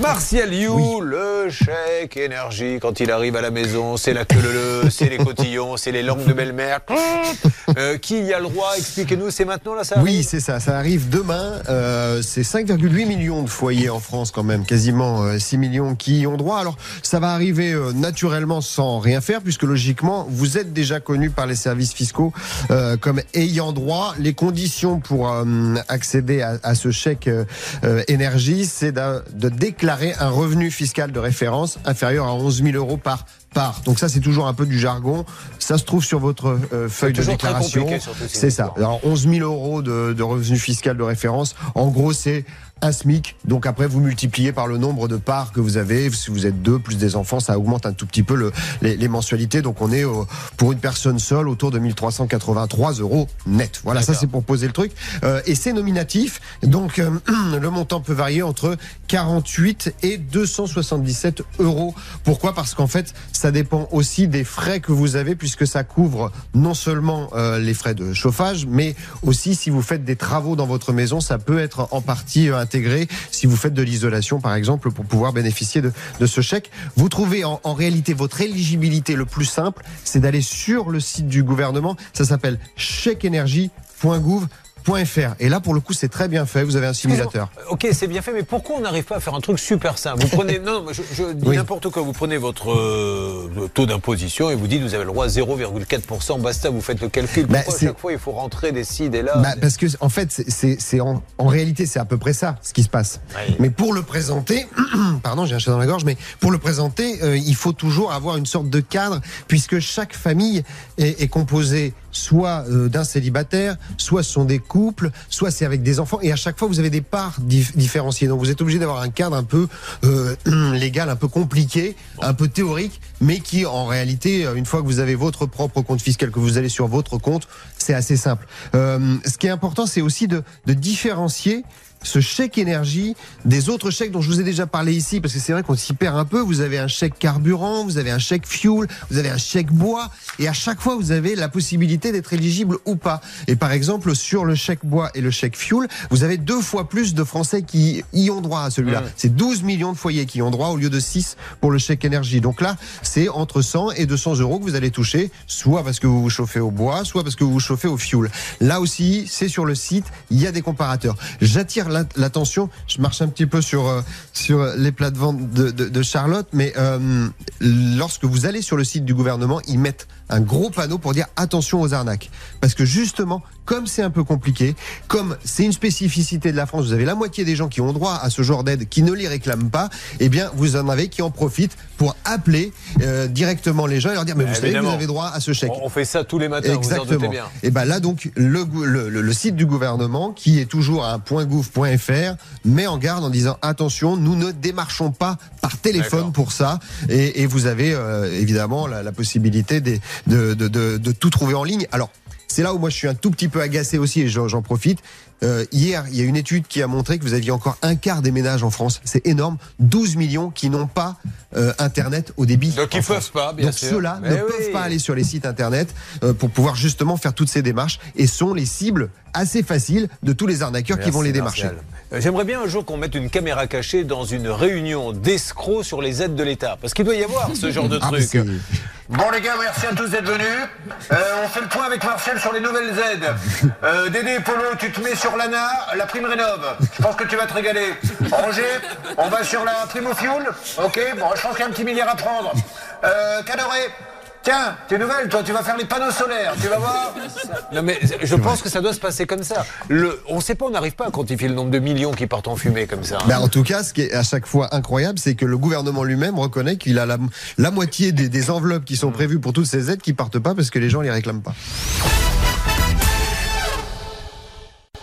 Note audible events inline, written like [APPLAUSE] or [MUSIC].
Martial You, le chèque énergie, quand il arrive à la maison, c'est la queue le c'est les cotillons, c'est les langues de belle-mère. [LAUGHS] Euh, qui y a le droit Expliquez-nous, c'est maintenant là, ça arrive? Oui, c'est ça, ça arrive demain. Euh, c'est 5,8 millions de foyers en France quand même, quasiment euh, 6 millions qui y ont droit. Alors, ça va arriver euh, naturellement sans rien faire, puisque logiquement, vous êtes déjà connu par les services fiscaux euh, comme ayant droit. Les conditions pour euh, accéder à, à ce chèque euh, euh, énergie, c'est de, de un revenu fiscal de référence inférieur à 11 000 euros par part. Donc ça, c'est toujours un peu du jargon. Ça se trouve sur votre euh, feuille de déclaration. C'est ça. Alors 11 000 euros de, de revenu fiscal de référence. En gros, c'est un SMIC. Donc après, vous multipliez par le nombre de parts que vous avez. Si vous êtes deux plus des enfants, ça augmente un tout petit peu le, les, les mensualités. Donc on est au- pour une personne seule autour de 1383 euros net. Voilà, ça c'est pour poser le truc. Euh, et c'est nominatif. Donc euh, [CLEARS THROAT] le montant peut varier entre 48 et 277 euros. Pourquoi? Parce qu'en fait, ça dépend aussi des frais que vous avez puisque ça couvre non seulement euh, les frais de chauffage, mais aussi si vous faites des travaux dans votre maison, ça peut être en partie euh, intégré si vous faites de l'isolation par exemple pour pouvoir bénéficier de, ce chèque. Vous trouvez en, réalité votre éligibilité le plus simple, c'est d'aller sur le site du gouvernement. Ça s'appelle Et là, pour le coup, c'est très bien fait. Vous avez un simulateur. Ok, c'est bien fait, mais pourquoi on n'arrive pas à faire un truc super simple Vous prenez, [LAUGHS] non, je, je dis Oui. n'importe quoi. Vous prenez votre euh, taux d'imposition et vous dites vous avez le droit à 0,4%. Basta, vous faites le calcul. Bah, Pourquoi à c'est- chaque fois il faut rentrer des ci, des là Bah, parce que en fait, c'est- en, en réalité, c'est à peu près ça ce qui se passe. Oui. Mais pour le présenter, [CLEARS THROAT] pardon, j'ai un chat dans la gorge, mais pour le présenter, euh, il faut toujours avoir une sorte de cadre, puisque chaque famille est, est composée soit euh, d'un célibataire, soit ce sont des couples, soit c'est avec des enfants, et à chaque fois vous avez des parts dif- différenciées. Donc vous êtes obligé d'avoir un cadre un peu euh, [CLEARS THROAT] légal, un peu compliqué, un peu théorique, mais qui en réalité, une fois que vous avez votre propre compte fiscal, que vous allez sur votre compte, c'est assez simple. Euh, ce qui est important, c'est aussi de, de différencier ce chèque énergie des autres chèques dont je vous ai déjà parlé ici, parce que c'est vrai qu'on s'y perd un peu. Vous avez un chèque carburant, vous avez un chèque fuel, vous avez un chèque bois, et à chaque fois, vous avez la possibilité d'être éligible ou pas. Et par exemple, sur le chèque bois et le chèque fuel, vous avez deux fois plus de Français qui y ont droit à celui-là. C'est 12 millions de foyers qui y ont droit au lieu de 6 pour le chèque énergie. Donc là, c'est entre 100 et 200 euros que vous allez toucher, soit parce que vous vous chauffez au bois, soit parce que vous vous chauffez au fuel. Là aussi, c'est sur le site, il y a des comparateurs. J'attire la- l'attention, je marche un petit peu sur, euh, les plates-ventes de, de, de Charlotte, mais euh, lorsque vous allez sur le site du gouvernement, ils mettent un gros panneau pour dire attention aux arnaques. Parce que justement, comme c'est un peu compliqué, comme c'est une spécificité de la France, vous avez la moitié des gens qui ont droit à ce genre d'aide qui ne les réclament pas, eh bien, vous en avez qui en profitent pour appeler euh, directement les gens et leur dire, mais vous savez, Évidemment. vous avez droit à ce chèque. On fait ça tous les matins, vous en Exactement. bien. Et ben là donc le, le, le- le site du gouvernement qui est toujours à .gouv.fr met en garde en disant attention nous ne démarchons pas par téléphone pour ça et, et vous avez euh, évidemment la, la possibilité des- de, de, de, de tout trouver en ligne. Alors c'est là où moi je suis un tout petit peu agacé aussi et j'en profite. Euh, hier, il y a une étude qui a montré que vous aviez encore un quart des ménages en France. C'est énorme. 12 millions qui n'ont pas euh, Internet au débit. Donc, ils France. peuvent pas, bien Donc sûr. ceux-là ne oui. peuvent pas aller sur les sites Internet euh, pour pouvoir justement faire toutes ces démarches et sont les cibles assez faciles de tous les arnaqueurs qui vont les démarcher. Martial. J'aimerais bien un jour qu'on mette une caméra cachée dans une réunion d'escrocs sur les aides de l'État. Parce qu'il doit y avoir ce genre de Ah, truc. Bon les gars, merci à tous d'être venus. Euh, on fait le point avec Martial sur les nouvelles aides. Euh, Dédé Polo, tu te mets sur l'ANA, la prime rénov. Je pense que tu vas te régaler. Roger, on va sur la prime au fuel. Ok, bon, je pense qu'il y a un petit milliard à prendre. Euh, tiens, t'es nouvelle, toi, tu vas faire les panneaux solaires, tu vas voir. Non mais je pense que ça doit se passer comme ça. Le, on sait pas, on n'arrive pas à quantifier le nombre de millions qui partent en fumée comme ça. Ben, en tout cas, ce qui est à chaque fois incroyable, c'est que le gouvernement lui-même reconnaît qu'il a la, la moitié des, des enveloppes qui sont prévues pour toutes ces aides qui partent pas parce que les gens les réclament pas.